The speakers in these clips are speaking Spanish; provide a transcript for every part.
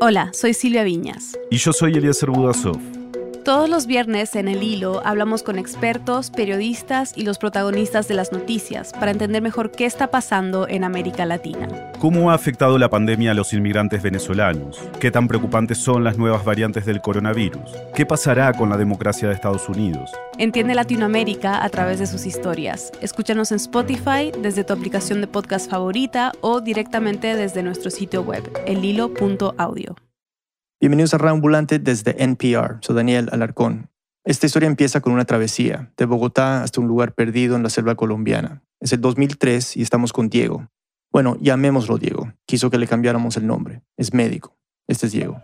Hola, soy Silvia Viñas. Y yo soy Eliezer Budasov. Todos los viernes en El Hilo hablamos con expertos, periodistas y los protagonistas de las noticias para entender mejor qué está pasando en América Latina. ¿Cómo ha afectado la pandemia a los inmigrantes venezolanos? ¿Qué tan preocupantes son las nuevas variantes del coronavirus? ¿Qué pasará con la democracia de Estados Unidos? Entiende Latinoamérica a través de sus historias. Escúchanos en Spotify, desde tu aplicación de podcast favorita o directamente desde nuestro sitio web, elhilo.audio. Bienvenidos a Ambulante desde NPR. Soy Daniel Alarcón. Esta historia empieza con una travesía, de Bogotá hasta un lugar perdido en la selva colombiana. Es el 2003 y estamos con Diego. Bueno, llamémoslo Diego. Quiso que le cambiáramos el nombre. Es médico. Este es Diego.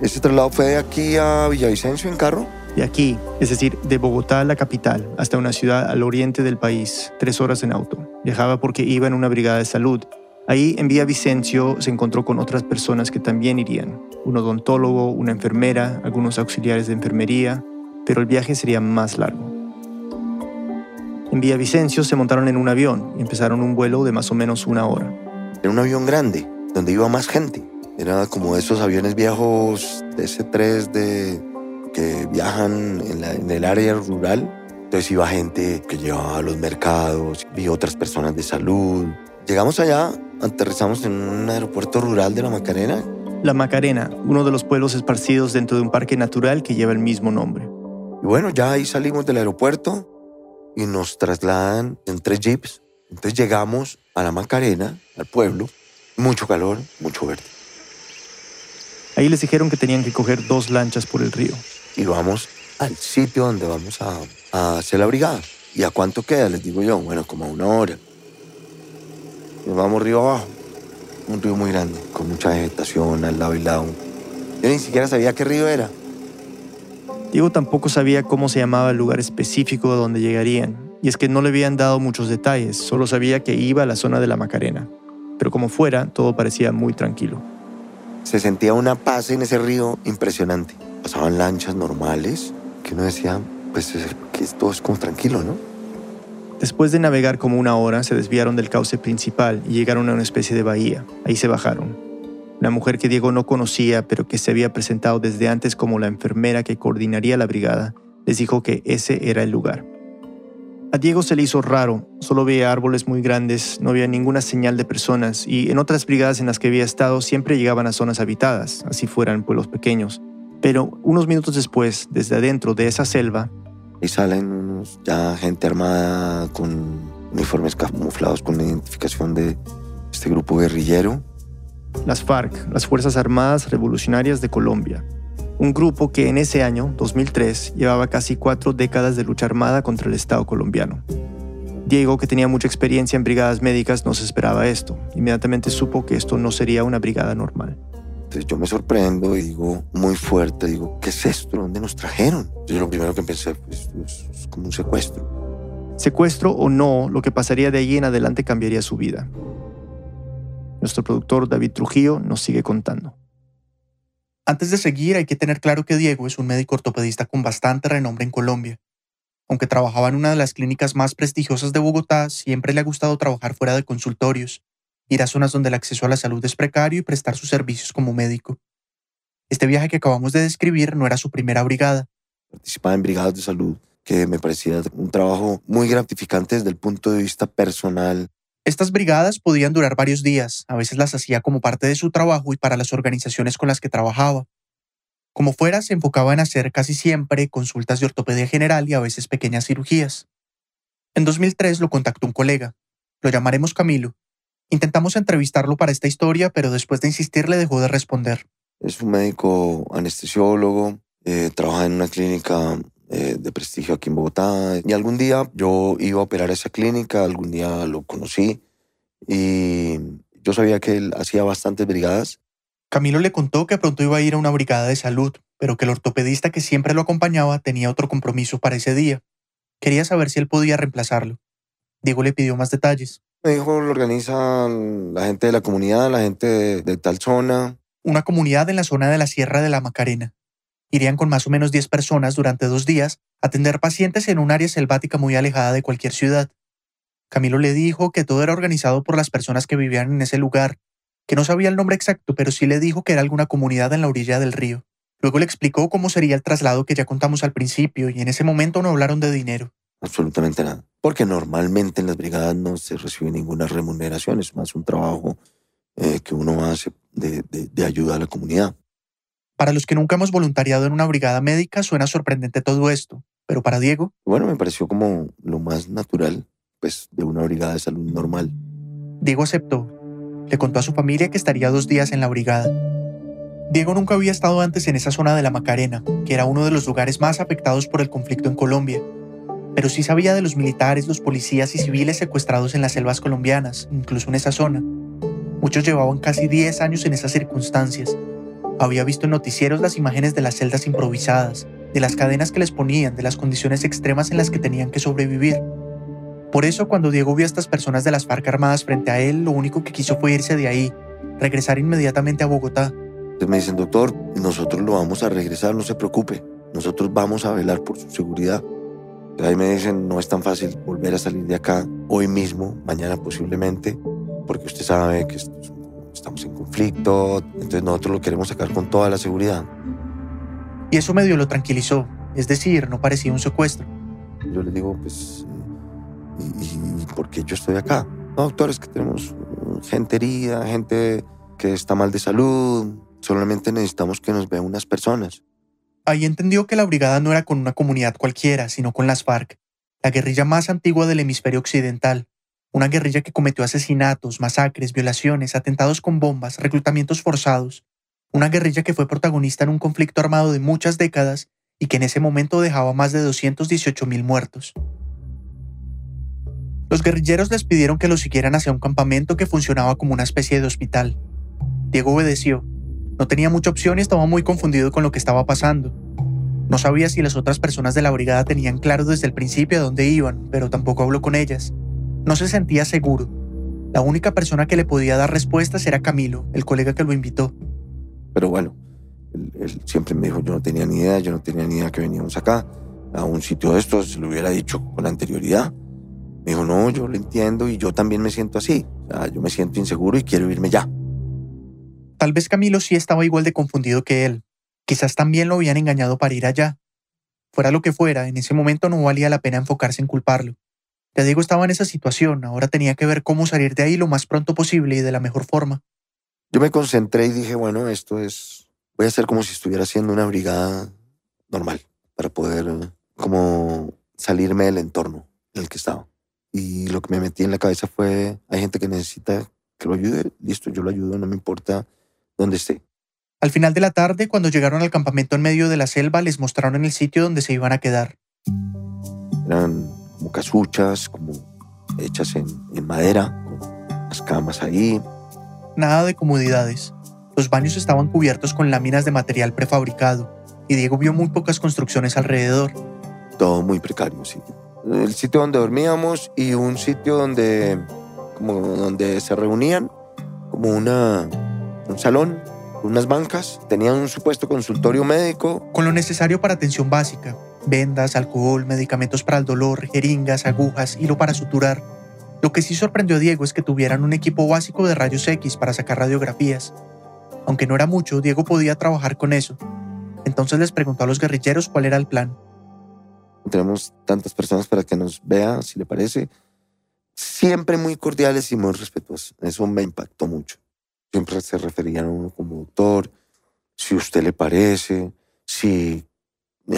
Este traslado fue de aquí a Villavicencio en carro. De aquí, es decir, de Bogotá a la capital, hasta una ciudad al oriente del país, tres horas en auto. Viajaba porque iba en una brigada de salud Ahí en Vicencio se encontró con otras personas que también irían, un odontólogo, una enfermera, algunos auxiliares de enfermería, pero el viaje sería más largo. En Vicencio se montaron en un avión y empezaron un vuelo de más o menos una hora. Era un avión grande, donde iba más gente. Era como esos aviones viejos de S3 de, que viajan en, en el área rural. Entonces iba gente que llevaba a los mercados, vi otras personas de salud. Llegamos allá aterrizamos en un aeropuerto rural de La Macarena. La Macarena, uno de los pueblos esparcidos dentro de un parque natural que lleva el mismo nombre. Y bueno, ya ahí salimos del aeropuerto y nos trasladan en tres jeeps. Entonces llegamos a La Macarena, al pueblo, mucho calor, mucho verde. Ahí les dijeron que tenían que coger dos lanchas por el río. Y vamos al sitio donde vamos a, a hacer la brigada. ¿Y a cuánto queda? Les digo yo, bueno, como a una hora. Nos vamos río abajo. Un río muy grande, con mucha vegetación al lado y lado. Yo ni siquiera sabía qué río era. Diego tampoco sabía cómo se llamaba el lugar específico de donde llegarían, y es que no le habían dado muchos detalles, solo sabía que iba a la zona de la Macarena. Pero como fuera, todo parecía muy tranquilo. Se sentía una paz en ese río impresionante. Pasaban lanchas normales, que uno decía, pues que todo es como tranquilo, ¿no? Después de navegar como una hora, se desviaron del cauce principal y llegaron a una especie de bahía. Ahí se bajaron. Una mujer que Diego no conocía, pero que se había presentado desde antes como la enfermera que coordinaría la brigada, les dijo que ese era el lugar. A Diego se le hizo raro, solo veía árboles muy grandes, no había ninguna señal de personas y en otras brigadas en las que había estado siempre llegaban a zonas habitadas, así fueran pueblos pequeños. Pero unos minutos después, desde adentro de esa selva, y salen unos, ya gente armada con uniformes camuflados con la identificación de este grupo guerrillero. Las FARC, las Fuerzas Armadas Revolucionarias de Colombia. Un grupo que en ese año, 2003, llevaba casi cuatro décadas de lucha armada contra el Estado colombiano. Diego, que tenía mucha experiencia en brigadas médicas, no se esperaba esto. Inmediatamente supo que esto no sería una brigada normal. Entonces yo me sorprendo y digo muy fuerte, digo, ¿qué es esto? ¿Dónde nos trajeron? Yo lo primero que pensé pues, es como un secuestro. Secuestro o no, lo que pasaría de allí en adelante cambiaría su vida. Nuestro productor David Trujillo nos sigue contando. Antes de seguir, hay que tener claro que Diego es un médico ortopedista con bastante renombre en Colombia. Aunque trabajaba en una de las clínicas más prestigiosas de Bogotá, siempre le ha gustado trabajar fuera de consultorios ir a zonas donde el acceso a la salud es precario y prestar sus servicios como médico. Este viaje que acabamos de describir no era su primera brigada. Participaba en brigadas de salud, que me parecía un trabajo muy gratificante desde el punto de vista personal. Estas brigadas podían durar varios días, a veces las hacía como parte de su trabajo y para las organizaciones con las que trabajaba. Como fuera, se enfocaba en hacer casi siempre consultas de ortopedia general y a veces pequeñas cirugías. En 2003 lo contactó un colega, lo llamaremos Camilo, Intentamos entrevistarlo para esta historia, pero después de insistir le dejó de responder. Es un médico anestesiólogo, eh, trabaja en una clínica eh, de prestigio aquí en Bogotá. Y algún día yo iba a operar esa clínica, algún día lo conocí y yo sabía que él hacía bastantes brigadas. Camilo le contó que pronto iba a ir a una brigada de salud, pero que el ortopedista que siempre lo acompañaba tenía otro compromiso para ese día. Quería saber si él podía reemplazarlo. Diego le pidió más detalles. Me dijo, lo organizan la gente de la comunidad, la gente de, tal zona. Una comunidad en la zona de la Sierra de la Macarena. Irían con más o menos 10 personas durante dos días a atender pacientes en un área selvática muy alejada de cualquier ciudad. Camilo le dijo que todo era organizado por las personas que vivían en ese lugar que no sabía el nombre exacto, pero sí le dijo que era alguna comunidad en la orilla del río. Luego le explicó cómo sería el traslado que ya contamos al principio y en ese momento no hablaron de dinero. Absolutamente nada. Porque normalmente en las brigadas no se recibe ninguna remuneración, es más un trabajo eh, que uno hace de, de ayuda a la comunidad. Para los que nunca hemos voluntariado en una brigada médica suena sorprendente todo esto, pero para Diego... Bueno, me pareció como lo más natural, pues, de una brigada de salud normal. Diego aceptó. Le contó a su familia que estaría dos días en la brigada. Diego nunca había estado antes en esa zona de la Macarena, que era uno de los lugares más afectados por el conflicto en Colombia, pero sí sabía de los militares, los policías y civiles secuestrados en las selvas colombianas, incluso en esa zona. Muchos llevaban casi 10 años en esas circunstancias había visto en noticieros las imágenes de las celdas improvisadas, de las cadenas que les ponían, de las condiciones extremas en las que tenían que sobrevivir. Por eso, cuando Diego vio a estas personas de las FARC armadas frente a él, lo único que quiso fue irse de ahí, regresar inmediatamente a Bogotá. me dicen, doctor, nosotros lo vamos a regresar, no se preocupe, nosotros vamos a velar por su seguridad. Ahí me dicen, no es tan fácil volver a salir de acá hoy mismo, mañana posiblemente, porque usted sabe que estamos en conflicto, entonces nosotros lo queremos sacar con toda la seguridad. Y eso medio lo tranquilizó, es decir, no parecía un secuestro. Yo le digo, pues, ¿y, por qué yo estoy acá? No, doctor, es que tenemos gente herida, gente que está mal de salud, solamente necesitamos que nos vean unas personas. Ahí entendió que la brigada no era con una comunidad cualquiera, sino con las FARC, la guerrilla más antigua del hemisferio occidental, una guerrilla que cometió asesinatos, masacres, violaciones, atentados con bombas, reclutamientos forzados. Una guerrilla que fue protagonista en un conflicto armado de muchas décadas y que en ese momento dejaba más de 218.000 muertos. Los guerrilleros les pidieron que lo siguieran hacia un campamento que funcionaba como una especie de hospital. Diego obedeció. No tenía mucha opción y estaba muy confundido con lo que estaba pasando. No sabía si las otras personas de la brigada tenían claro desde el principio a dónde iban, pero tampoco habló con ellas. No se sentía seguro. La única persona que le podía dar respuestas era Camilo, el colega que lo invitó. Pero bueno, él, siempre me dijo, yo no tenía ni idea, yo no tenía ni idea que veníamos acá, a un sitio de estos, se lo hubiera dicho con anterioridad. Me dijo, no, yo lo entiendo y yo también me siento así. O sea, yo me siento inseguro y quiero irme ya. Tal vez Camilo sí estaba igual de confundido que él. Quizás también lo habían engañado para ir allá. Fuera lo que fuera, en ese momento no valía la pena enfocarse en culparlo. Ya Diego estaba en esa situación, ahora tenía que ver cómo salir de ahí lo más pronto posible y de la mejor forma. Yo me concentré y dije, bueno, esto es, voy a hacer como si estuviera haciendo una brigada normal para poder como salirme del entorno en el que estaba. Y lo que me metí en la cabeza fue, hay gente que necesita que lo ayude, listo, yo lo ayudo, no me importa dónde esté. Al final de la tarde, cuando llegaron al campamento en medio de la selva, les mostraron el sitio donde se iban a quedar. Eran como casuchas, como hechas en, en madera, con las camas ahí. Nada de comodidades. Los baños estaban cubiertos con láminas de material prefabricado y Diego vio muy pocas construcciones alrededor. Todo muy precario, sí. El sitio donde dormíamos y un sitio donde, como donde se reunían, como una, un salón, unas bancas. Tenían un supuesto consultorio médico. Con lo necesario para atención básica, vendas, alcohol, medicamentos para el dolor, jeringas, agujas, hilo para suturar. Lo que sí sorprendió a Diego es que tuvieran un equipo básico de rayos X para sacar radiografías. Aunque no era mucho, Diego podía trabajar con eso. Entonces les preguntó a los guerrilleros cuál era el plan. Tenemos tantas personas para que nos vea, si le parece. Siempre muy cordiales y muy respetuosos. Eso me impactó mucho. Siempre se referían a uno como doctor, si usted le parece, si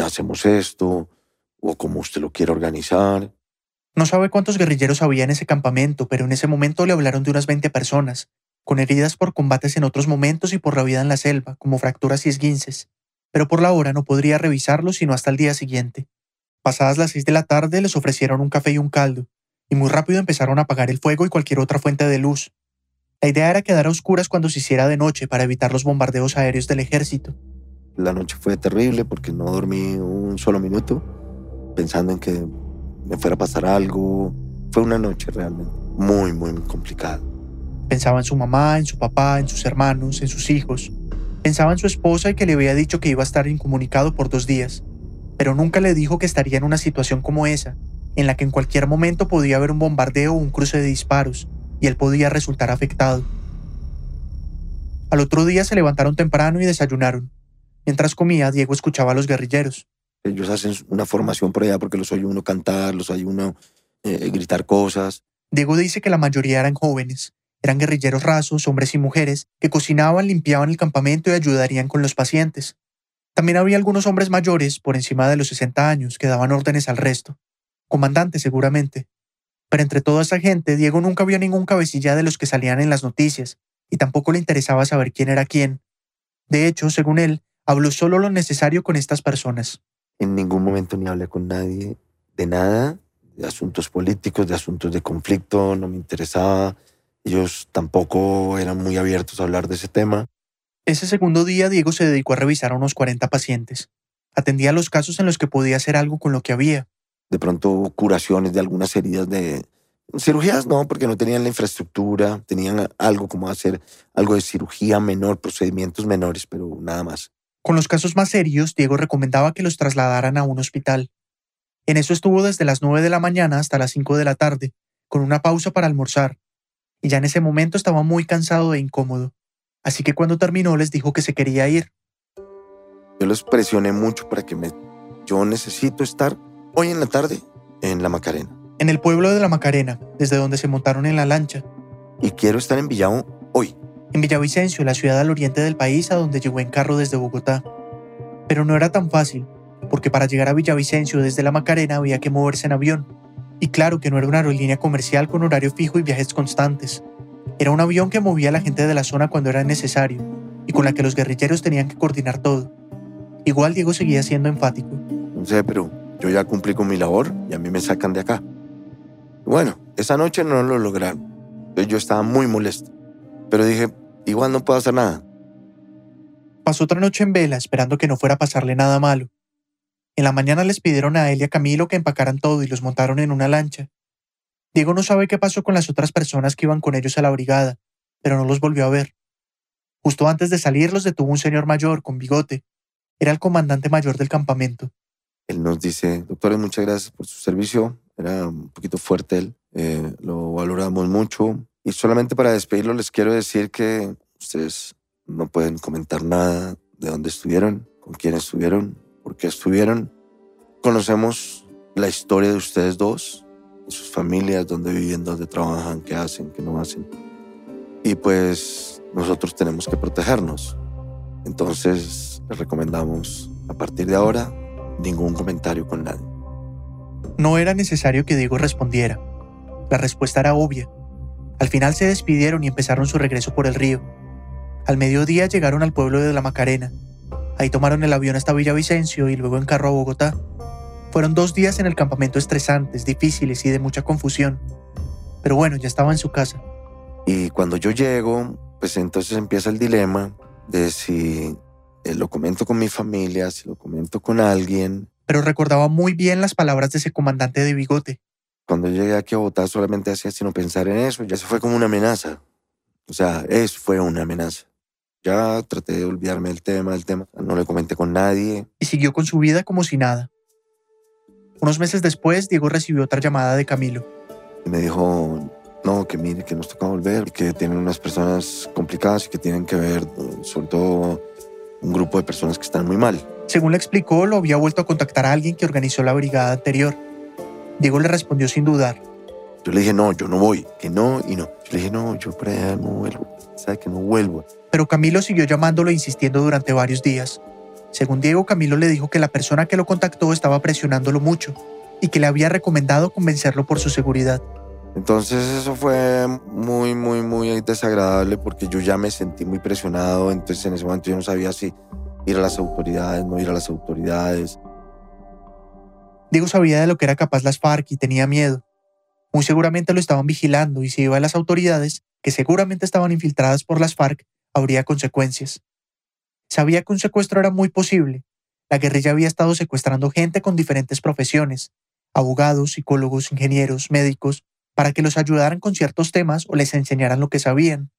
hacemos esto, o como usted lo quiere organizar. No sabe cuántos guerrilleros había en ese campamento, pero en ese momento le hablaron de unas 20 personas, con heridas por combates en otros momentos y por la vida en la selva, como fracturas y esguinces. Pero por la hora no podría revisarlos sino hasta el día siguiente. Pasadas las seis de la tarde les ofrecieron un café y un caldo, y muy rápido empezaron a apagar el fuego y cualquier otra fuente de luz. La idea era quedar a oscuras cuando se hiciera de noche para evitar los bombardeos aéreos del ejército. La noche fue terrible porque no dormí un solo minuto pensando en que me fuera a pasar algo. Fue una noche realmente muy, muy complicada. Pensaba en su mamá, en su papá, en sus hermanos, en sus hijos. Pensaba en su esposa y que le había dicho que iba a estar incomunicado por dos días, pero nunca le dijo que estaría en una situación como esa, en la que en cualquier momento podía haber un bombardeo o un cruce de disparos, y él podía resultar afectado. Al otro día se levantaron temprano y desayunaron. Mientras comía, Diego escuchaba a los guerrilleros. Ellos hacen una formación por allá porque los oye uno cantar, los oye uno eh, gritar cosas. Diego dice que la mayoría eran jóvenes. Eran guerrilleros rasos, hombres y mujeres, que cocinaban, limpiaban el campamento y ayudarían con los pacientes. También había algunos hombres mayores, por encima de los 60 años, que daban órdenes al resto. Comandantes, seguramente. Pero entre toda esa gente, Diego nunca vio ningún cabecilla de los que salían en las noticias, y tampoco le interesaba saber quién era quién. De hecho, según él, habló solo lo necesario con estas personas. En ningún momento ni hablé con nadie de nada, de asuntos políticos, de asuntos de conflicto, no me interesaba. Ellos tampoco eran muy abiertos a hablar de ese tema. Ese segundo día Diego se dedicó a revisar a unos 40 pacientes. Atendía los casos en los que podía hacer algo con lo que había. De pronto curaciones de algunas heridas de... Cirugías no, porque no tenían la infraestructura, tenían algo como hacer algo de cirugía menor, procedimientos menores, pero nada más. Con los casos más serios, Diego recomendaba que los trasladaran a un hospital. En eso estuvo desde las 9 de la mañana hasta las 5 de la tarde, con una pausa para almorzar. Y ya en ese momento estaba muy cansado e incómodo. Así que cuando terminó les dijo que se quería ir. Yo los presioné mucho para que me... Yo necesito estar hoy en la tarde en La Macarena. En el pueblo de La Macarena, desde donde se montaron en la lancha. Y quiero estar en Villao hoy. En Villavicencio, la ciudad al oriente del país a donde llegó en carro desde Bogotá. Pero no era tan fácil, porque para llegar a Villavicencio desde La Macarena había que moverse en avión. Y claro que no era una aerolínea comercial con horario fijo y viajes constantes. Era un avión que movía a la gente de la zona cuando era necesario y con la que los guerrilleros tenían que coordinar todo. Igual Diego seguía siendo enfático. No sé, pero yo ya cumplí con mi labor y a mí me sacan de acá. Bueno, esa noche no lo lograron. Yo estaba muy molesto. Pero dije, igual no puedo hacer nada. Pasó otra noche en vela esperando que no fuera a pasarle nada malo. En la mañana les pidieron a él y a Camilo que empacaran todo y los montaron en una lancha. Diego no sabe qué pasó con las otras personas que iban con ellos a la brigada, pero no los volvió a ver. Justo antes de salir los detuvo un señor mayor con bigote. Era el comandante mayor del campamento. Él nos dice, doctores, muchas gracias por su servicio. Era un poquito fuerte él. Eh, lo valoramos mucho. Y solamente para despedirlo les quiero decir que ustedes no pueden comentar nada de dónde estuvieron, con quién estuvieron, por qué estuvieron. Conocemos la historia de ustedes dos, sus familias, dónde viven, dónde trabajan, qué hacen, qué no hacen. Y pues nosotros tenemos que protegernos. Entonces les recomendamos a partir de ahora ningún comentario con nadie. No era necesario que Diego respondiera. La respuesta era obvia. Al final se despidieron y empezaron su regreso por el río. Al mediodía llegaron al pueblo de La Macarena. Ahí tomaron el avión hasta Villavicencio y luego en carro a Bogotá. Fueron dos días en el campamento estresantes, difíciles y de mucha confusión. Pero bueno, ya estaba en su casa. Y cuando yo llego, pues entonces empieza el dilema de si eh, lo comento con mi familia, si lo comento con alguien. Pero recordaba muy bien las palabras de ese comandante de bigote. Cuando llegué aquí a votar solamente hacía sino pensar en eso, ya se fue como una amenaza. O sea, eso fue una amenaza. Ya traté de olvidarme del tema, del tema. No le comenté con nadie. Y siguió con su vida como si nada. Unos meses después, Diego recibió otra llamada de Camilo. Y me dijo, no, que mire, que nos toca volver, que tienen unas personas complicadas y que tienen que ver, sobre todo, un grupo de personas que están muy mal. Según le explicó, lo había vuelto a contactar a alguien que organizó la brigada anterior. Diego le respondió sin dudar. Yo le dije, no, yo no voy, que no y no. Yo le dije, no, yo para allá no vuelvo, sabe que no vuelvo. Pero Camilo siguió llamándolo e insistiendo durante varios días. Según Diego, Camilo le dijo que la persona que lo contactó estaba presionándolo mucho y que le había recomendado convencerlo por su seguridad. Entonces eso fue muy, muy, muy desagradable porque yo ya me sentí muy presionado, entonces en ese momento yo no sabía si ir a las autoridades, no ir a las autoridades. Diego sabía de lo que era capaz las FARC y tenía miedo. Muy seguramente lo estaban vigilando y si iba a las autoridades, que seguramente estaban infiltradas por las FARC, habría consecuencias. Sabía que un secuestro era muy posible. La guerrilla había estado secuestrando gente con diferentes profesiones, abogados, psicólogos, ingenieros, médicos, para que los ayudaran con ciertos temas o les enseñaran lo que sabían.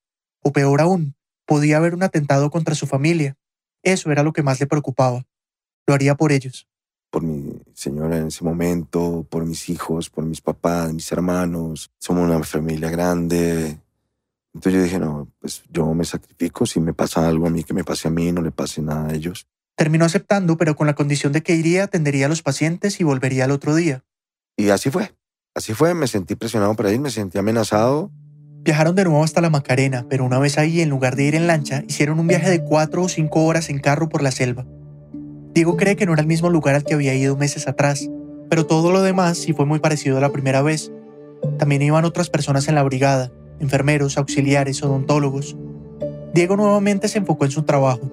O peor aún, podía haber un atentado contra su familia. Eso era lo que más le preocupaba. Lo haría por ellos. Por mi señora en ese momento, por mis hijos, por mis papás, mis hermanos. Somos una familia grande. Entonces yo dije, no, pues yo me sacrifico, si me pasa algo a mí, que me pase a mí, no le pase nada a ellos. Terminó aceptando, pero con la condición de que iría, atendería a los pacientes y volvería al otro día. Y así fue. Así fue, me sentí presionado para ir, me sentí amenazado. Viajaron de nuevo hasta la Macarena, pero una vez ahí, en lugar de ir en lancha, hicieron un viaje de cuatro o cinco horas en carro por la selva. Diego cree que no era el mismo lugar al que había ido meses atrás, pero todo lo demás sí fue muy parecido a la primera vez. También iban otras personas en la brigada, enfermeros, auxiliares, odontólogos. Diego nuevamente se enfocó en su trabajo.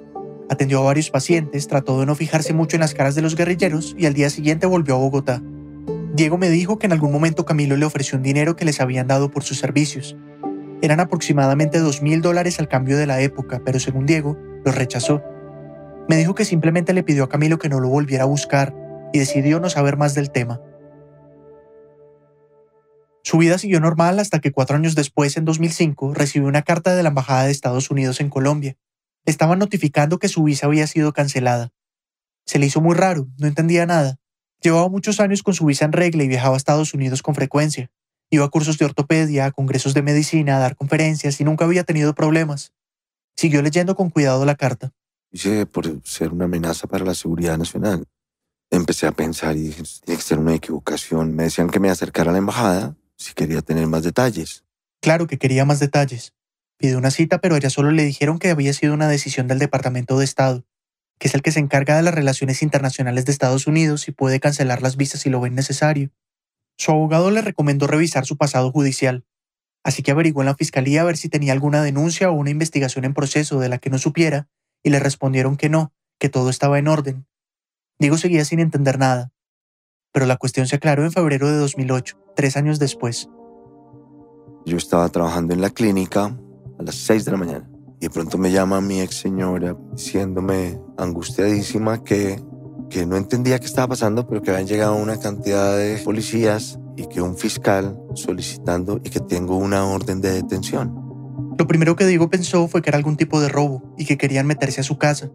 Atendió a varios pacientes, trató de no fijarse mucho en las caras de los guerrilleros y al día siguiente volvió a Bogotá. Diego me dijo que en algún momento Camilo le ofreció un dinero que les habían dado por sus servicios. Eran aproximadamente dos mil dólares al cambio de la época, pero según Diego, los rechazó. Me dijo que simplemente le pidió a Camilo que no lo volviera a buscar y decidió no saber más del tema. Su vida siguió normal hasta que cuatro años después, en 2005, recibió una carta de la Embajada de Estados Unidos en Colombia. Estaban notificando que su visa había sido cancelada. Se le hizo muy raro, no entendía nada. Llevaba muchos años con su visa en regla y viajaba a Estados Unidos con frecuencia. Iba a cursos de ortopedia, a congresos de medicina, a dar conferencias y nunca había tenido problemas. Siguió leyendo con cuidado la carta. Hice por ser una amenaza para la seguridad nacional. Empecé a pensar y dije, tiene que ser una equivocación. Me decían que me acercara a la embajada si quería tener más detalles. Claro que quería más detalles. Pidió una cita, pero ella solo le dijeron que había sido una decisión del Departamento de Estado, que es el que se encarga de las relaciones internacionales de Estados Unidos y puede cancelar las visas si lo ven necesario. Su abogado le recomendó revisar su pasado judicial, así que averiguó en la fiscalía a ver si tenía alguna denuncia o una investigación en proceso de la que no supiera, y le respondieron que no, que todo estaba en orden. Diego seguía sin entender nada, pero la cuestión se aclaró en febrero de 2008, tres años después. Yo estaba trabajando en la clínica a las seis de la mañana y de pronto me llama mi ex señora diciéndome angustiadísima que, que no entendía qué estaba pasando, pero que habían llegado una cantidad de policías y que un fiscal solicitando y que tengo una orden de detención. Lo primero que Diego pensó fue que era algún tipo de robo y que querían meterse a su casa.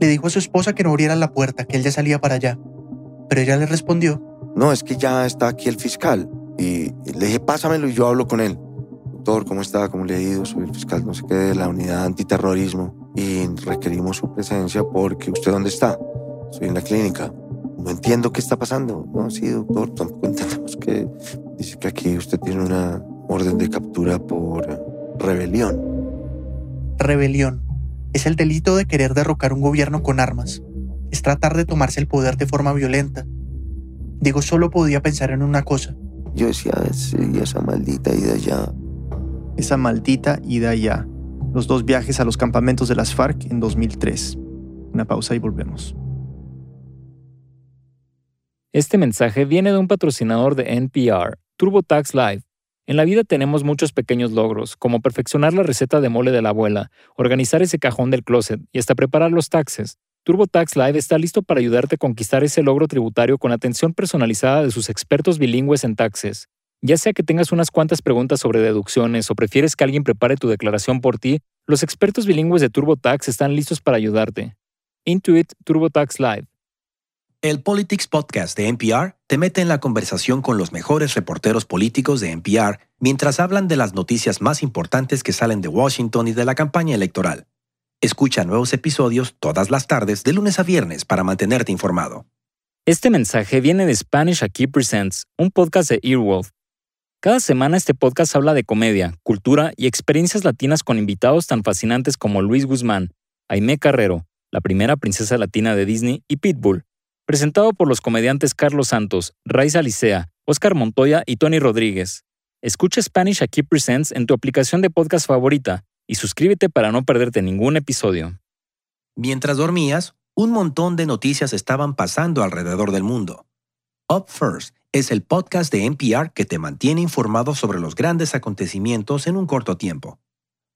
Le dijo a su esposa que no abriera la puerta, que él ya salía para allá pero ella le respondió, no, es que ya está aquí el fiscal. Y le dije, pásamelo y yo hablo con él. Doctor, ¿cómo está? ¿Cómo le ha ido? Soy el fiscal, no sé qué, de la unidad antiterrorismo. Y requerimos su presencia porque usted dónde está? Estoy en la clínica. No entiendo qué está pasando. No, sí, doctor, tampoco entendemos que dice que aquí usted tiene una orden de captura por rebelión. Rebelión. Es el delito de querer derrocar un gobierno con armas es tratar de tomarse el poder de forma violenta. Diego solo podía pensar en una cosa. Yo decía, sí, esa maldita ida ya. Esa maldita ida ya. Los dos viajes a los campamentos de las FARC en 2003. Una pausa y volvemos. Este mensaje viene de un patrocinador de NPR, TurboTax Live. En la vida tenemos muchos pequeños logros, como perfeccionar la receta de mole de la abuela, organizar ese cajón del closet y hasta preparar los taxes. TurboTax Live está listo para ayudarte a conquistar ese logro tributario con atención personalizada de sus expertos bilingües en taxes. Ya sea que tengas unas cuantas preguntas sobre deducciones o prefieres que alguien prepare tu declaración por ti, los expertos bilingües de TurboTax están listos para ayudarte. Intuit TurboTax Live. El Politics Podcast de NPR te mete en la conversación con los mejores reporteros políticos de NPR mientras hablan de las noticias más importantes que salen de Washington y de la campaña electoral. Escucha nuevos episodios todas las tardes de lunes a viernes para mantenerte informado. Este mensaje viene de Spanish Aquí Presents, un podcast de Earwolf. Cada semana este podcast habla de comedia, cultura y experiencias latinas con invitados tan fascinantes como Luis Guzmán, Aimé Carrero, la primera princesa latina de Disney, y Pitbull. Presentado por los comediantes Carlos Santos, Raiza Licea, Oscar Montoya y Tony Rodríguez. Escucha Spanish Aquí Presents en tu aplicación de podcast favorita y suscríbete para no perderte ningún episodio. Mientras dormías, un montón de noticias estaban pasando alrededor del mundo. Up First es el podcast de NPR que te mantiene informado sobre los grandes acontecimientos en un corto tiempo.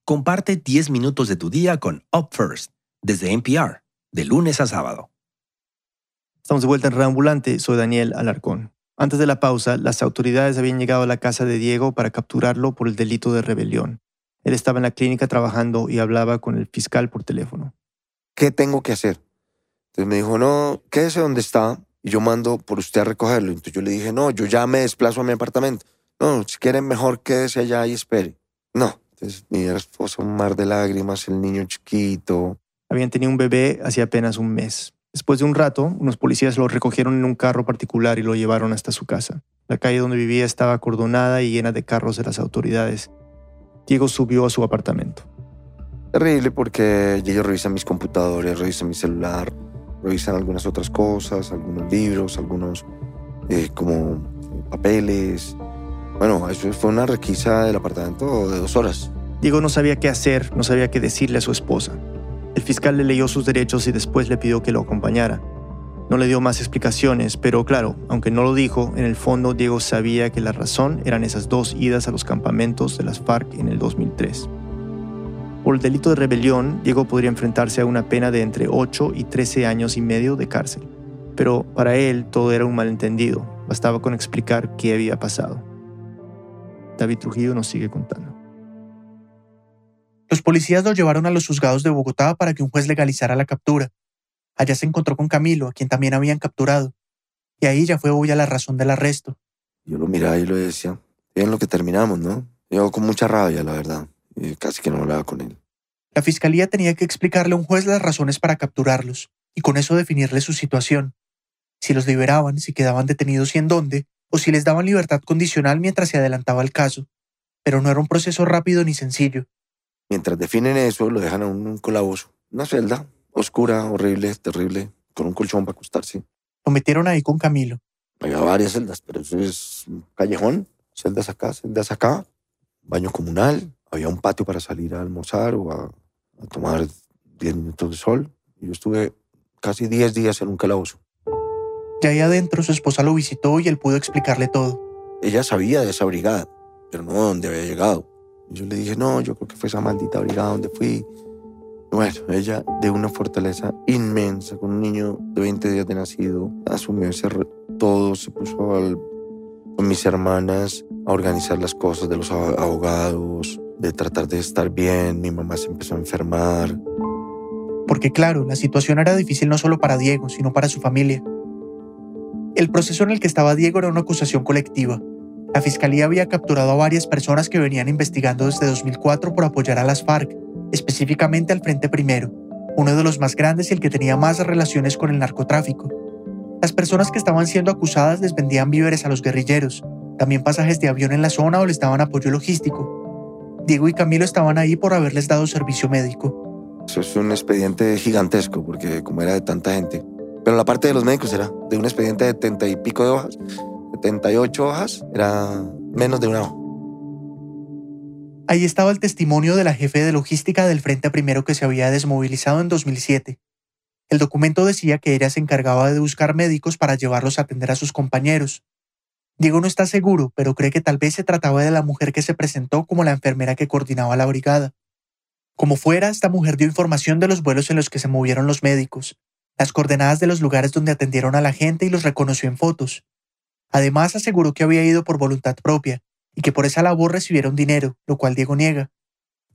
Comparte 10 minutos de tu día con Up First desde NPR, de lunes a sábado. Estamos de vuelta en Reambulante, soy Daniel Alarcón. Antes de la pausa, las autoridades habían llegado a la casa de Diego para capturarlo por el delito de rebelión. Él estaba en la clínica trabajando y hablaba con el fiscal por teléfono. ¿Qué tengo que hacer? Entonces me dijo, no, quédese donde está y yo mando por usted a recogerlo. Entonces yo le dije, no, yo ya me desplazo a mi apartamento. No, si quieren mejor quédese allá y espere. No, Entonces, mi esposa, un mar de lágrimas, el niño chiquito. Habían tenido un bebé hace apenas un mes. Después de un rato, unos policías lo recogieron en un carro particular y lo llevaron hasta su casa. La calle donde vivía estaba acordonada y llena de carros de las autoridades. Diego subió a su apartamento. Terrible porque ellos revisan mis computadores, revisan mi celular, revisan algunas otras cosas, algunos libros, algunos eh, como papeles. Bueno, eso fue una requisa del apartamento de dos horas. Diego no sabía qué hacer, no sabía qué decirle a su esposa. El fiscal le leyó sus derechos y después le pidió que lo acompañara. No le dio más explicaciones, pero claro, aunque no lo dijo, en el fondo Diego sabía que la razón eran esas dos idas a los campamentos de las FARC en el 2003. Por el delito de rebelión, Diego podría enfrentarse a una pena de entre 8 y 13 años y medio de cárcel. Pero para él todo era un malentendido, bastaba con explicar qué había pasado. David Trujillo nos sigue contando. Los policías lo llevaron a los juzgados de Bogotá para que un juez legalizara la captura. Allá se encontró con Camilo, a quien también habían capturado. Y ahí ya fue obvia la razón del arresto. Yo lo miraba y lo decía, en lo que terminamos, ¿no? Yo con mucha rabia, la verdad. Casi que no hablaba con él. La fiscalía tenía que explicarle a un juez las razones para capturarlos, y con eso definirle su situación. Si los liberaban, si quedaban detenidos y en dónde, o si les daban libertad condicional mientras se adelantaba el caso. Pero no era un proceso rápido ni sencillo. Mientras definen eso, lo dejan a un calabozo, una celda, oscura, horrible, terrible, con un colchón para acostarse. Lo metieron ahí con Camilo. Había varias celdas, pero eso es un callejón, celdas acá, celdas acá, baño comunal, había un patio para salir a almorzar o a, tomar 10 minutos de sol. Y yo estuve casi 10 días en un calabozo. Ya ahí adentro su esposa lo visitó y él pudo explicarle todo. Ella sabía de esa brigada, pero no dónde había llegado. yo le dije, no, yo creo que fue esa maldita brigada donde fui. Bueno, ella de una fortaleza inmensa, con un niño de 20 días de nacido, asumió ese todo, se puso con mis hermanas a organizar las cosas de los abogados, de tratar de estar bien. Mi mamá se empezó a enfermar. Porque claro, la situación era difícil no solo para Diego, sino para su familia. El proceso en el que estaba Diego era una acusación colectiva. La fiscalía había capturado a varias personas que venían investigando desde 2004 por apoyar a las FARC específicamente al Frente Primero, uno de los más grandes y el que tenía más relaciones con el narcotráfico. Las personas que estaban siendo acusadas les vendían víveres a los guerrilleros, también pasajes de avión en la zona o les daban apoyo logístico. Diego y Camilo estaban ahí por haberles dado servicio médico. Eso es un expediente gigantesco, porque como era de tanta gente. Pero la parte de los médicos era de un expediente de 70 y pico de hojas, 78 hojas, era menos de una hoja. Ahí estaba el testimonio de la jefe de logística del Frente Primero que se había desmovilizado en 2007. El documento decía que ella se encargaba de buscar médicos para llevarlos a atender a sus compañeros. Diego no está seguro, pero cree que tal vez se trataba de la mujer que se presentó como la enfermera que coordinaba la brigada. Como fuera, esta mujer dio información de los vuelos en los que se movieron los médicos, las coordenadas de los lugares donde atendieron a la gente y los reconoció en fotos. Además, aseguró que había ido por voluntad propia, y que por esa labor recibieron dinero, lo cual Diego niega.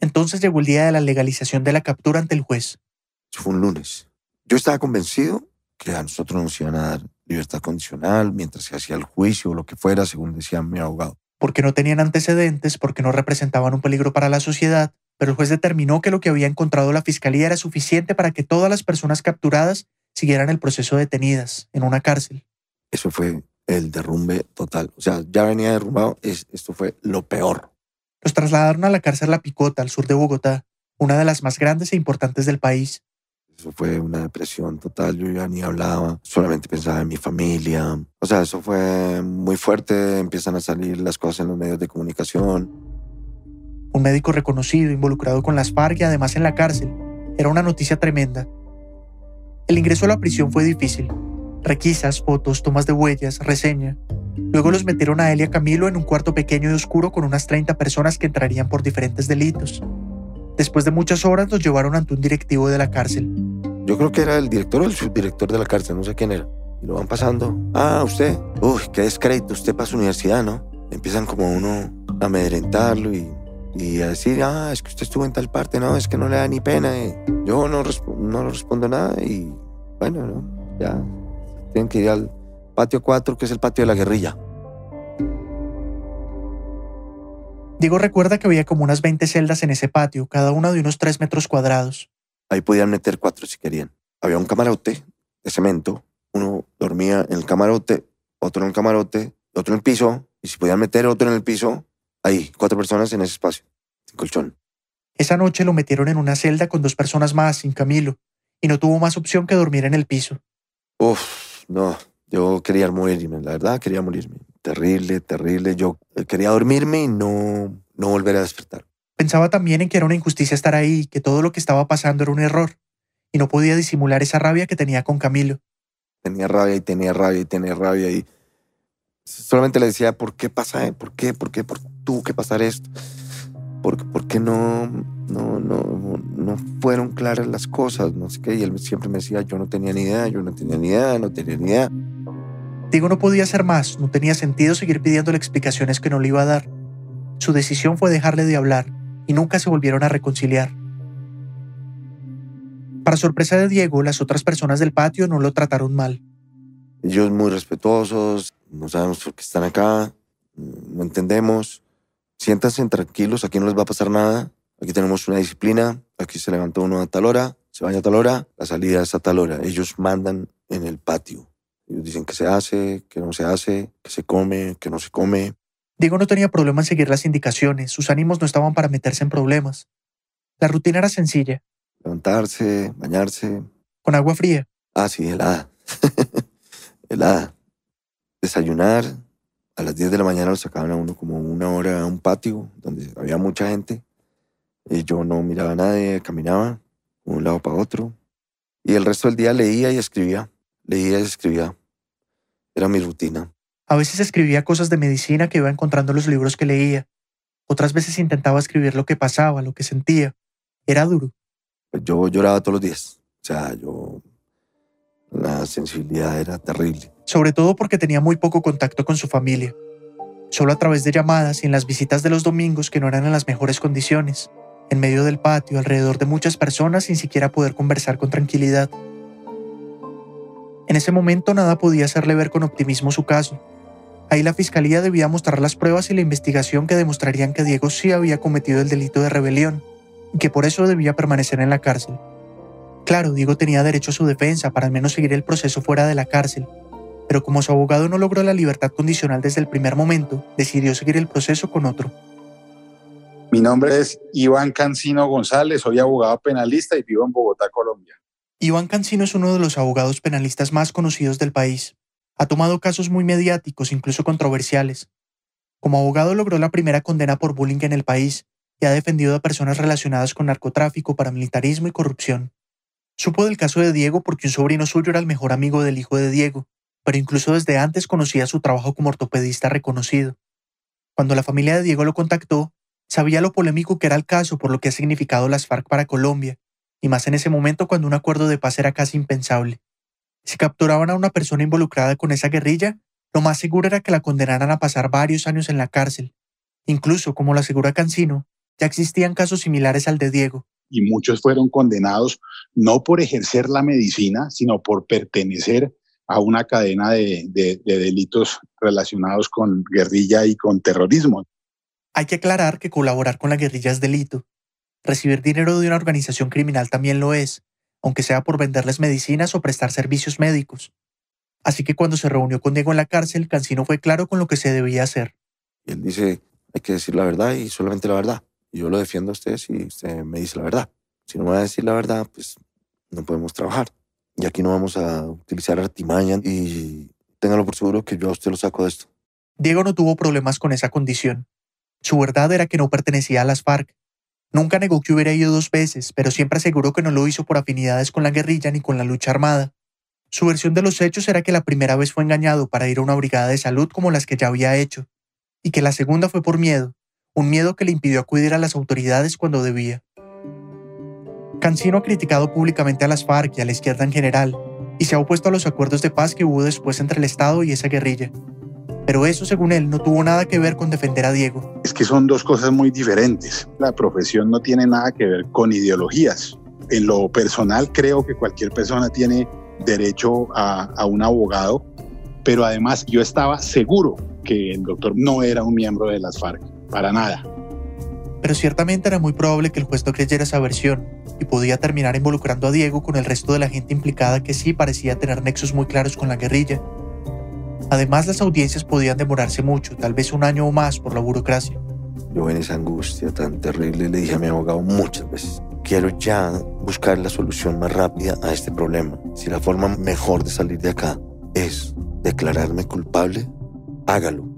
Entonces llegó el día de la legalización de la captura ante el juez. Fue un lunes. Yo estaba convencido que a nosotros nos iban a dar libertad condicional mientras se hacía el juicio o lo que fuera, según decía mi abogado. Porque no tenían antecedentes, porque no representaban un peligro para la sociedad, pero el juez determinó que lo que había encontrado la fiscalía era suficiente para que todas las personas capturadas siguieran el proceso detenidas en una cárcel. Eso fue el derrumbe total. O sea, ya venía derrumbado, esto fue lo peor. Los trasladaron a la cárcel La Picota, al sur de Bogotá, una de las más grandes e importantes del país. Eso fue una depresión total, yo ya ni hablaba, solamente pensaba en mi familia. O sea, eso fue muy fuerte, empiezan a salir las cosas en los medios de comunicación. Un médico reconocido, involucrado con las FARC y además en la cárcel. Era una noticia tremenda. El ingreso a la prisión fue difícil, requisas, fotos, tomas de huellas, reseña. Luego los metieron a él y a Camilo en un cuarto pequeño y oscuro con unas 30 personas que entrarían por diferentes delitos. Después de muchas horas los llevaron ante un directivo de la cárcel. Yo creo que era el director o el subdirector de la cárcel, no sé quién era. Y lo van pasando. Ah, usted. Uy, qué descrédito, usted para su universidad, ¿no? Empiezan como uno a amedrentarlo y, y a decir, ah, es que usted estuvo en tal parte, no, es que no le da ni pena. yo no, no respondo nada y bueno, ¿no? Ya tienen que ir al patio 4, que es el patio de la guerrilla. Diego recuerda que había como unas 20 celdas en ese patio, cada una de unos 3 metros cuadrados. Ahí podían meter cuatro si querían. Había un camarote de cemento. Uno dormía en el camarote, otro en el camarote, otro en el piso. Y si podían meter otro en el piso, ahí, cuatro personas en ese espacio, sin colchón. Esa noche lo metieron en una celda con dos personas más, sin Camilo, y no tuvo más opción que dormir en el piso. Uf, no, yo quería morirme, la verdad, quería morirme. Terrible, terrible. Yo eh, quería dormirme y no, no volver a despertar. Pensaba también en que era una injusticia estar ahí, que todo lo que estaba pasando era un error, y no podía disimular esa rabia que tenía con Camilo. Tenía rabia y tenía rabia y tenía rabia y solamente le decía, ¿por qué pasa? ¿Por qué? ¿Por qué? ¿Por tuvo que pasar esto? ¿Por, por qué no, no, no, no fueron claras las cosas? No sé qué. Y él siempre me decía, yo no tenía ni idea, yo no tenía ni idea, no tenía ni idea. Diego no podía hacer más, no tenía sentido seguir pidiéndole explicaciones que no le iba a dar. Su decisión fue dejarle de hablar y nunca se volvieron a reconciliar. Para sorpresa de Diego, las otras personas del patio no lo trataron mal. Ellos muy respetuosos, no sabemos por qué están acá, no entendemos. Siéntanse tranquilos, aquí no les va a pasar nada. Aquí tenemos una disciplina, aquí se levantó uno a tal hora, se baña a tal hora, la salida es a tal hora. Ellos mandan en el patio. Ellos dicen que se hace, que no se hace, que se come, que no se come. Diego no tenía problema en seguir las indicaciones, sus ánimos no estaban para meterse en problemas. La rutina era sencilla. Levantarse, bañarse. Con agua fría. Ah, sí, helada. helada. Desayunar. A las 10 de la mañana lo sacaban a uno como una hora a un patio donde había mucha gente. Y yo no miraba a nadie, caminaba de un lado para otro. Y el resto del día leía y escribía. Leía y escribía. Era mi rutina. A veces escribía cosas de medicina que iba encontrando en los libros que leía. Otras veces intentaba escribir lo que pasaba, lo que sentía. Era duro. Yo lloraba todos los días. O sea, yo... La sensibilidad era terrible. Sobre todo porque tenía muy poco contacto con su familia. Solo a través de llamadas y en las visitas de los domingos que no eran en las mejores condiciones. En medio del patio, alrededor de muchas personas sin siquiera poder conversar con tranquilidad. En ese momento nada podía hacerle ver con optimismo su caso. Ahí la fiscalía debía mostrar las pruebas y la investigación que demostrarían que Diego sí había cometido el delito de rebelión y que por eso debía permanecer en la cárcel. Claro, Diego tenía derecho a su defensa para al menos seguir el proceso fuera de la cárcel, pero como su abogado no logró la libertad condicional desde el primer momento, decidió seguir el proceso con otro. Mi nombre es Iván Cancino González, soy abogado penalista y vivo en Bogotá, Colombia. Iván Cancino es uno de los abogados penalistas más conocidos del país. Ha tomado casos muy mediáticos, incluso controversiales. Como abogado logró la primera condena por bullying en el país y ha defendido a personas relacionadas con narcotráfico, paramilitarismo y corrupción. Supo del caso de Diego porque un sobrino suyo era el mejor amigo del hijo de Diego, pero incluso desde antes conocía su trabajo como ortopedista reconocido. Cuando la familia de Diego lo contactó, sabía lo polémico que era el caso por lo que ha significado las FARC para Colombia, y más en ese momento cuando un acuerdo de paz era casi impensable. Si capturaban a una persona involucrada con esa guerrilla, lo más seguro era que la condenaran a pasar varios años en la cárcel. Incluso, como lo asegura Cancino, ya existían casos similares al de Diego. Y muchos fueron condenados no por ejercer la medicina, sino por pertenecer a una cadena de, de, delitos relacionados con guerrilla y con terrorismo. Hay que aclarar que colaborar con la guerrilla es delito. Recibir dinero de una organización criminal también lo es, aunque sea por venderles medicinas o prestar servicios médicos. Así que cuando se reunió con Diego en la cárcel, Cancino fue claro con lo que se debía hacer. Él dice, hay que decir la verdad y solamente la verdad. Yo lo defiendo a usted si usted me dice la verdad. Si no me va a decir la verdad, pues no podemos trabajar. Y aquí no vamos a utilizar artimaña y téngalo por seguro que yo a usted lo saco de esto. Diego no tuvo problemas con esa condición. Su verdad era que no pertenecía a las FARC. Nunca negó que hubiera ido dos veces, pero siempre aseguró que no lo hizo por afinidades con la guerrilla ni con la lucha armada. Su versión de los hechos era que la primera vez fue engañado para ir a una brigada de salud como las que ya había hecho, y que la segunda fue por miedo, un miedo que le impidió acudir a las autoridades cuando debía. Cancino ha criticado públicamente a las FARC y a la izquierda en general, y se ha opuesto a los acuerdos de paz que hubo después entre el Estado y esa guerrilla. Pero eso, según él, no tuvo nada que ver con defender a Diego. Es que son dos cosas muy diferentes. La profesión no tiene nada que ver con ideologías. En lo personal, creo que cualquier persona tiene derecho a, a un abogado, pero además yo estaba seguro que el doctor no era un miembro de las FARC, para nada. pero ciertamente era muy probable que el juez no creyera esa versión y podía terminar involucrando a Diego con el resto de la gente implicada que sí parecía tener nexos muy claros con la guerrilla. Además, las audiencias podían demorarse mucho, tal vez un año o más por la burocracia. Yo en esa angustia tan terrible le dije a mi abogado muchas veces, quiero ya buscar la solución más rápida a este problema. Si la forma mejor de salir de acá es declararme culpable, hágalo.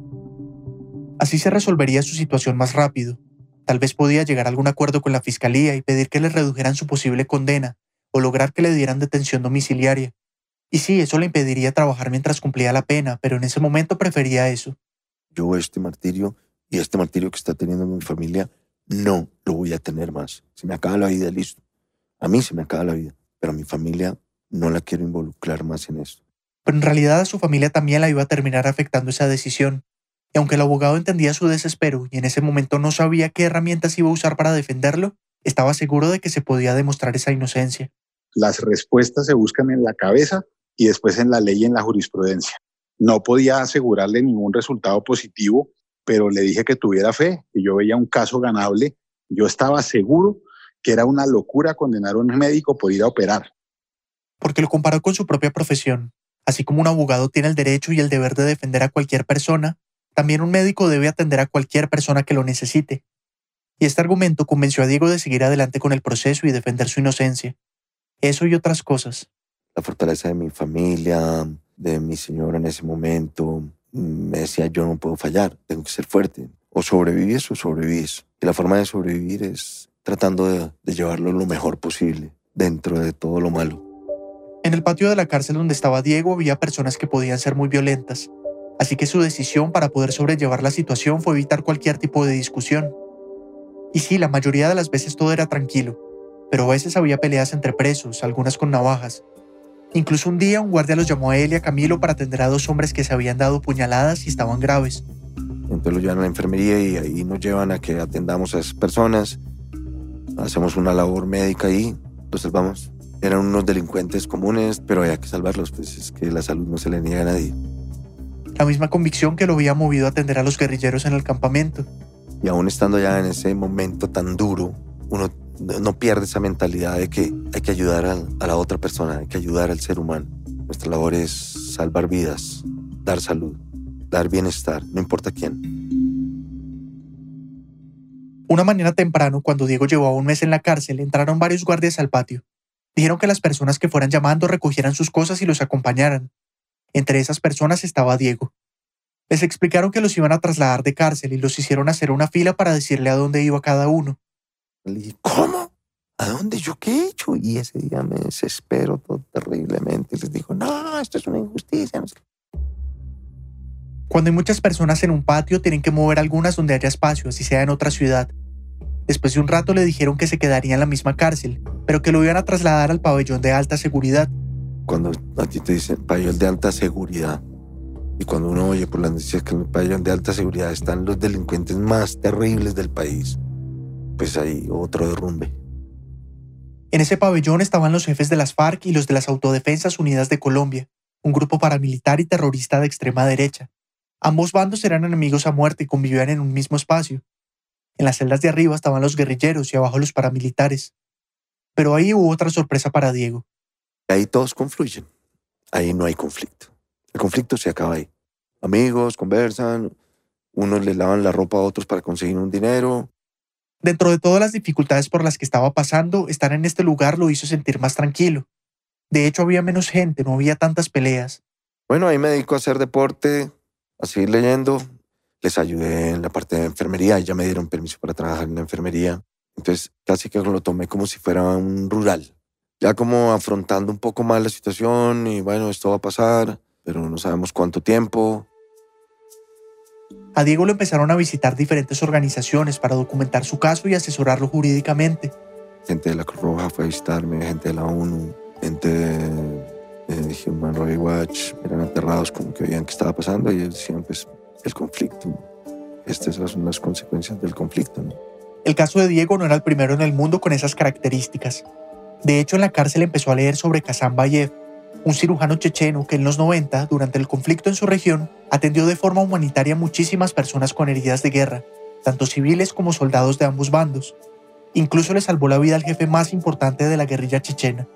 Así se resolvería su situación más rápido. Tal vez podía llegar a algún acuerdo con la fiscalía y pedir que le redujeran su posible condena o lograr que le dieran detención domiciliaria. Y sí, eso le impediría trabajar mientras cumplía la pena, pero en ese momento prefería eso. Yo este martirio y este martirio que está teniendo mi familia no lo voy a tener más. Se me acaba la vida, listo. A mí se me acaba la vida, pero a mi familia no la quiero involucrar más en esto. Pero en realidad a su familia también la iba a terminar afectando esa decisión. Y aunque el abogado entendía su desespero y en ese momento no sabía qué herramientas iba a usar para defenderlo, estaba seguro de que se podía demostrar esa inocencia. Las respuestas se buscan en la cabeza y después en la ley y en la jurisprudencia. No podía asegurarle ningún resultado positivo, pero le dije que tuviera fe, que yo veía un caso ganable. Yo estaba seguro que era una locura condenar a un médico por ir a operar. Porque lo comparó con su propia profesión. Así como un abogado tiene el derecho y el deber de defender a cualquier persona, también un médico debe atender a cualquier persona que lo necesite. Y este argumento convenció a Diego de seguir adelante con el proceso y defender su inocencia. Eso y otras cosas la fortaleza de mi familia, de mi señora en ese momento. Me decía, yo no puedo fallar, tengo que ser fuerte. O sobrevives o sobrevives. Y la forma de sobrevivir es tratando de, de llevarlo lo mejor posible dentro de todo lo malo. En el patio de la cárcel donde estaba Diego había personas que podían ser muy violentas, así que su decisión para poder sobrellevar la situación fue evitar cualquier tipo de discusión. Y sí, la mayoría de las veces todo era tranquilo, pero a veces había peleas entre presos, algunas con navajas, Incluso un día un guardia los llamó a él y a Camilo para atender a dos hombres que se habían dado puñaladas y estaban graves. Entonces los llevan a la enfermería y ahí nos llevan a que atendamos a esas personas. Hacemos una labor médica ahí, los salvamos. Eran unos delincuentes comunes, pero había que salvarlos, pues es que la salud no se le niega a nadie. La misma convicción que lo había movido a atender a los guerrilleros en el campamento. Y aún estando ya en ese momento tan duro, uno no pierde esa mentalidad de que hay que ayudar a, la otra persona, hay que ayudar al ser humano. Nuestra labor es salvar vidas, dar salud, dar bienestar, no importa quién. Una mañana temprano, cuando Diego llevaba un mes en la cárcel, entraron varios guardias al patio. Dijeron que las personas que fueran llamando recogieran sus cosas y los acompañaran. Entre esas personas estaba Diego. Les explicaron que los iban a trasladar de cárcel y los hicieron hacer una fila para decirle a dónde iba cada uno. Le dije, ¿cómo? ¿A dónde yo qué he hecho? Y ese día me desespero todo terriblemente. Y les digo, no, esto es una injusticia. Cuando hay muchas personas en un patio, tienen que mover algunas donde haya espacio, así sea en otra ciudad. Después de un rato le dijeron que se quedaría en la misma cárcel, pero que lo iban a trasladar al pabellón de alta seguridad. Cuando a ti te dicen pabellón de alta seguridad, y cuando uno oye por las noticias que en el pabellón de alta seguridad están los delincuentes más terribles del país, pues hay otro derrumbe. En ese pabellón estaban los jefes de las FARC y los de las Autodefensas Unidas de Colombia, un grupo paramilitar y terrorista de extrema derecha. Ambos bandos eran enemigos a muerte y convivían en un mismo espacio. En las celdas de arriba estaban los guerrilleros y abajo los paramilitares. Pero ahí hubo otra sorpresa para Diego. Ahí todos confluyen. Ahí no hay conflicto. El conflicto se acaba ahí. Amigos, conversan, unos le lavan la ropa a otros para conseguir un dinero, Dentro de todas las dificultades por las que estaba pasando, estar en este lugar lo hizo sentir más tranquilo. De hecho, había menos gente, no había tantas peleas. Bueno, ahí me dedico a hacer deporte, a seguir leyendo. Les ayudé en la parte de enfermería ya me dieron permiso para trabajar en la enfermería. Entonces, casi que lo tomé como si fuera un rural. Ya como afrontando un poco más la situación y bueno, esto va a pasar, pero no sabemos cuánto tiempo. A Diego lo empezaron a visitar diferentes organizaciones para documentar su caso y asesorarlo jurídicamente. Gente de la Cruz Roja fue a visitarme, gente de la ONU, gente de, Human Rights Watch, eran aterrados como que veían qué estaba pasando y decían, pues, el conflicto. Estas son las consecuencias del conflicto. El caso de Diego no era el primero en el mundo con esas características. De hecho, en la cárcel empezó a leer sobre Kazan Bayev, un cirujano checheno que en los 90, durante el conflicto en su región, atendió de forma humanitaria a muchísimas personas con heridas de guerra. tanto civiles como soldados de ambos bandos. Incluso le salvó la vida al jefe más importante de la guerrilla chechena.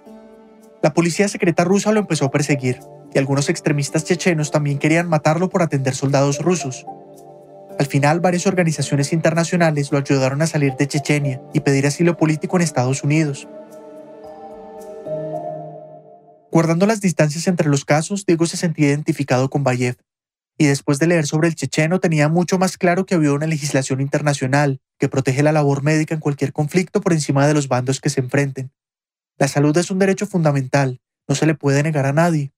La policía secreta rusa lo empezó a perseguir, y algunos extremistas chechenos también querían matarlo por atender soldados rusos. Al final, varias organizaciones internacionales lo ayudaron a salir de Chechenia y pedir asilo político en Estados Unidos. Guardando las distancias entre los casos, Diego se sentía identificado con Bayev, y después de leer sobre el checheno tenía mucho más claro que había una legislación internacional que protege la labor médica en cualquier conflicto por encima de los bandos que se enfrenten. La salud es un derecho fundamental, no se le puede negar a nadie.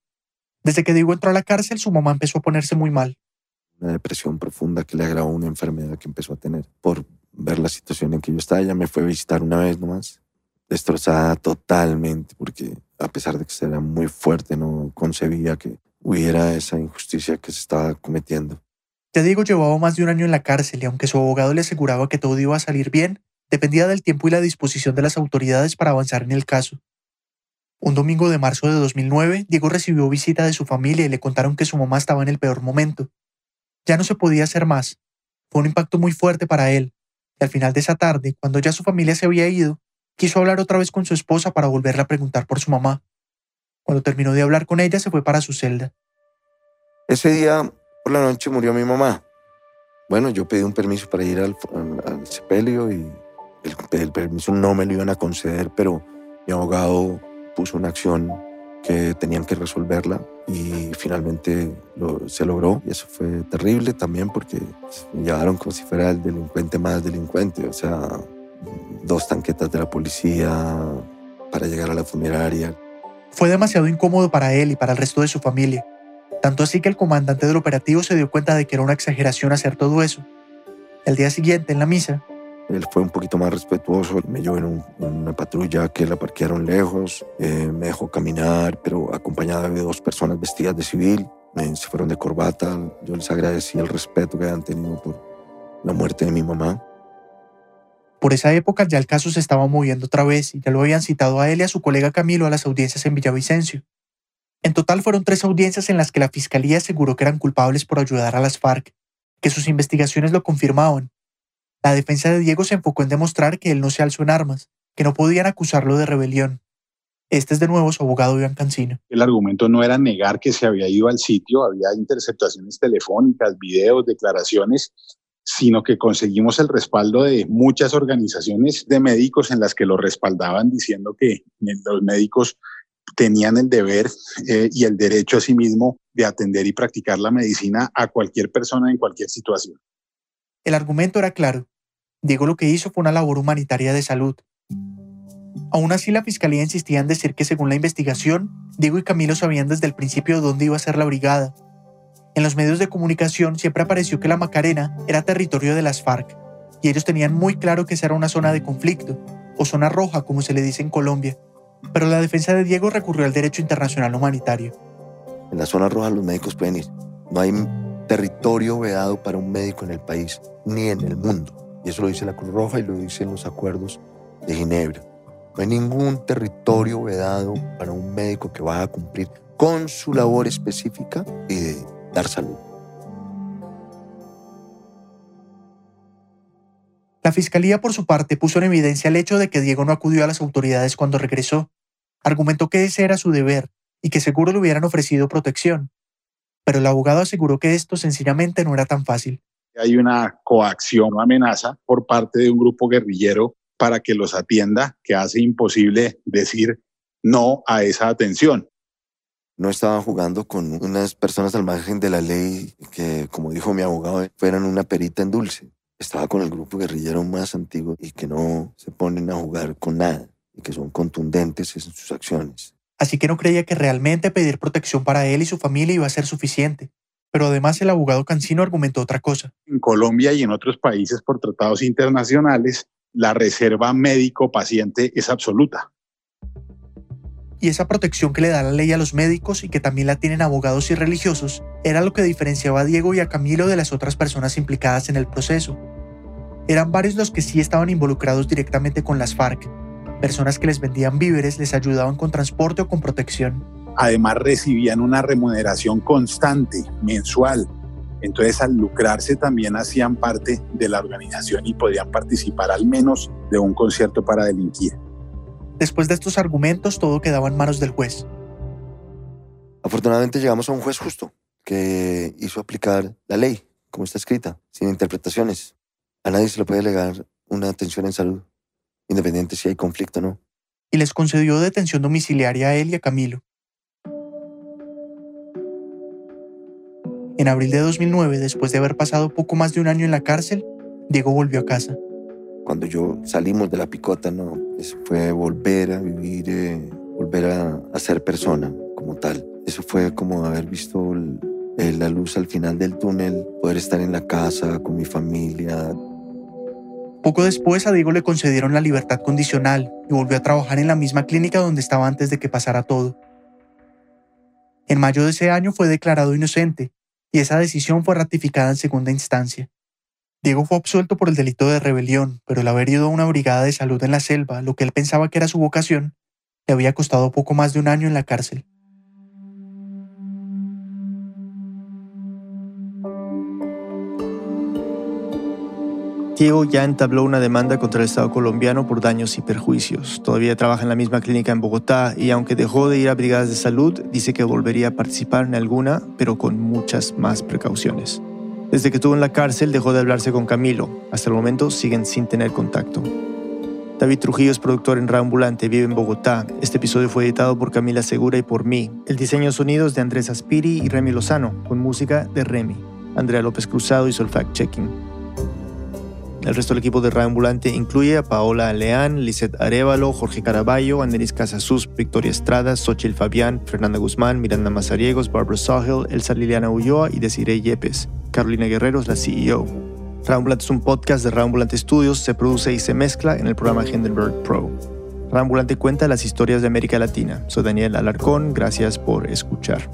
Desde que Diego entró a la cárcel, su mamá empezó a ponerse muy mal. Una depresión profunda que le agravó una enfermedad que empezó a tener. Por ver la situación en que yo estaba, ella me fue a visitar una vez nomás, destrozada totalmente, porque a pesar de que era muy fuerte, no concebía que hubiera esa injusticia que se estaba cometiendo. Ya Diego llevaba más de un año en la cárcel y aunque su abogado le aseguraba que todo iba a salir bien, dependía del tiempo y la disposición de las autoridades para avanzar en el caso. Un domingo de marzo de 2009, Diego recibió visita de su familia y le contaron que su mamá estaba en el peor momento. Ya no se podía hacer más. Fue un impacto muy fuerte para él, y al final de esa tarde, cuando ya su familia se había ido, quiso hablar otra vez con su esposa para volverle a preguntar por su mamá. Cuando terminó de hablar con ella, se fue para su celda. Ese día, por la noche, murió mi mamá. Bueno, yo pedí un permiso para ir al, sepelio y el, el permiso no me lo iban a conceder, pero mi abogado puso una acción que tenían que resolverla y finalmente se logró y eso fue terrible también porque me llevaron como si fuera el delincuente más delincuente, o sea, dos tanquetas de la policía para llegar a la funeraria. Fue demasiado incómodo para él y para el resto de su familia, tanto así que el comandante del operativo se dio cuenta de que era una exageración hacer todo eso. El día siguiente, en la misa, él fue un poquito más respetuoso, me llevó en, una patrulla que la parquearon lejos, eh, me dejó caminar, pero acompañada de dos personas vestidas de civil, se fueron de corbata. Yo les agradecí el respeto que habían tenido por la muerte de mi mamá. Por esa época ya el caso se estaba moviendo otra vez y ya lo habían citado a él y a su colega Camilo a las audiencias en Villavicencio. En total fueron tres audiencias en las que la fiscalía aseguró que eran culpables por ayudar a las FARC, que sus investigaciones lo confirmaban la defensa de Diego se enfocó en demostrar que él no se alzó en armas, que no podían acusarlo de rebelión. Este es de nuevo su abogado Iván Cancino. El argumento no era negar que se había ido al sitio, había interceptaciones telefónicas, videos, declaraciones, sino que conseguimos el respaldo de muchas organizaciones de médicos en las que lo respaldaban diciendo que los médicos tenían el deber eh, y el derecho a sí mismo de atender y practicar la medicina a cualquier persona en cualquier situación. El argumento era claro. Diego lo que hizo fue una labor humanitaria de salud. Aún así, la fiscalía insistía en decir que según la investigación, Diego y Camilo sabían desde el principio dónde iba a ser la brigada. En los medios de comunicación siempre apareció que la Macarena era territorio de las FARC, y ellos tenían muy claro que esa era una zona de conflicto, o zona roja como se le dice en Colombia. Pero la defensa de Diego recurrió al derecho internacional humanitario. En la zona roja los médicos pueden ir. No hay territorio vedado para un médico en el país, ni en el mundo. Y eso lo dice la Cruz Roja y lo dicen los acuerdos de Ginebra. No hay ningún territorio vedado para un médico que vaya a cumplir con su labor específica y de dar salud. La fiscalía, por su parte, puso en evidencia el hecho de que Diego no acudió a las autoridades cuando regresó. Argumentó que ese era su deber y que seguro le hubieran ofrecido protección. Pero el abogado aseguró que esto sencillamente no era tan fácil hay una coacción o amenaza por parte de un grupo guerrillero para que los atienda, que hace imposible decir no a esa atención. No estaban jugando con unas personas al margen de la ley que, como dijo mi abogado, fueran una perita en dulce. Estaba con el grupo guerrillero más antiguo y que no se ponen a jugar con nada y que son contundentes en sus acciones. Así que no creía que realmente pedir protección para él y su familia iba a ser suficiente pero además el abogado Cancino argumentó otra cosa. En Colombia y en otros países por tratados internacionales, la reserva médico-paciente es absoluta. Y esa protección que le da la ley a los médicos y que también la tienen abogados y religiosos era lo que diferenciaba a Diego y a Camilo de las otras personas implicadas en el proceso. Eran varios los que sí estaban involucrados directamente con las FARC, personas que les vendían víveres, les ayudaban con transporte o con protección Además recibían una remuneración constante, mensual, Entonces, al lucrarse también hacían parte de la organización y podían participar al menos de un concierto para delinquir. Después de estos argumentos, todo quedaba en manos del juez. Afortunadamente llegamos a un juez justo que hizo aplicar la ley como está escrita, sin interpretaciones. A nadie se le puede alegar una atención en salud, independiente si hay conflicto o no. Y les concedió detención domiciliaria a él y a Camilo. En abril de 2009, después de haber pasado poco más de un año en la cárcel, Diego volvió a casa. Cuando yo salimos de la picota, no, eso fue volver a vivir, eh, volver a, ser persona como tal. Eso fue como haber visto la luz al final del túnel, poder estar en la casa con mi familia. Poco después a Diego le concedieron la libertad condicional y volvió a trabajar en la misma clínica donde estaba antes de que pasara todo. En mayo de ese año fue declarado inocente y esa decisión fue ratificada en segunda instancia. Diego fue absuelto por el delito de rebelión, pero el haber ido a una brigada de salud en la selva, lo que él pensaba que era su vocación, le había costado poco más de un año en la cárcel. Diego ya entabló una demanda contra el Estado colombiano por daños y perjuicios. Todavía trabaja en la misma clínica en Bogotá y aunque dejó de ir a brigadas de salud, dice que volvería a participar en alguna, pero con muchas más precauciones. Desde que estuvo en la cárcel dejó de hablarse con Camilo. Hasta el momento siguen sin tener contacto. David Trujillo es productor en Raambulante, vive en Bogotá. Este episodio fue editado por Camila Segura y por mí. El diseño sonidos de Andrés Aspiri y Remy Lozano, con música de Remy. Andrea López Cruzado hizo el fact-checking. El resto del equipo de Radio Ambulante incluye a Paola Leán, Lisette Arevalo, Jorge Caraballo, Andrés Casasus, Victoria Estrada, Xochitl Fabián, Fernanda Guzmán, Miranda Mazariegos, Barbara Sahel, Elsa Liliana Ulloa y Desiree Yepes. Carolina Guerrero es la CEO. Ambulante es un podcast de Ambulante Studios, se produce y se mezcla en el programa Hindenburg Pro. Ambulante cuenta las historias de América Latina. Soy Daniel Alarcón, gracias por escuchar.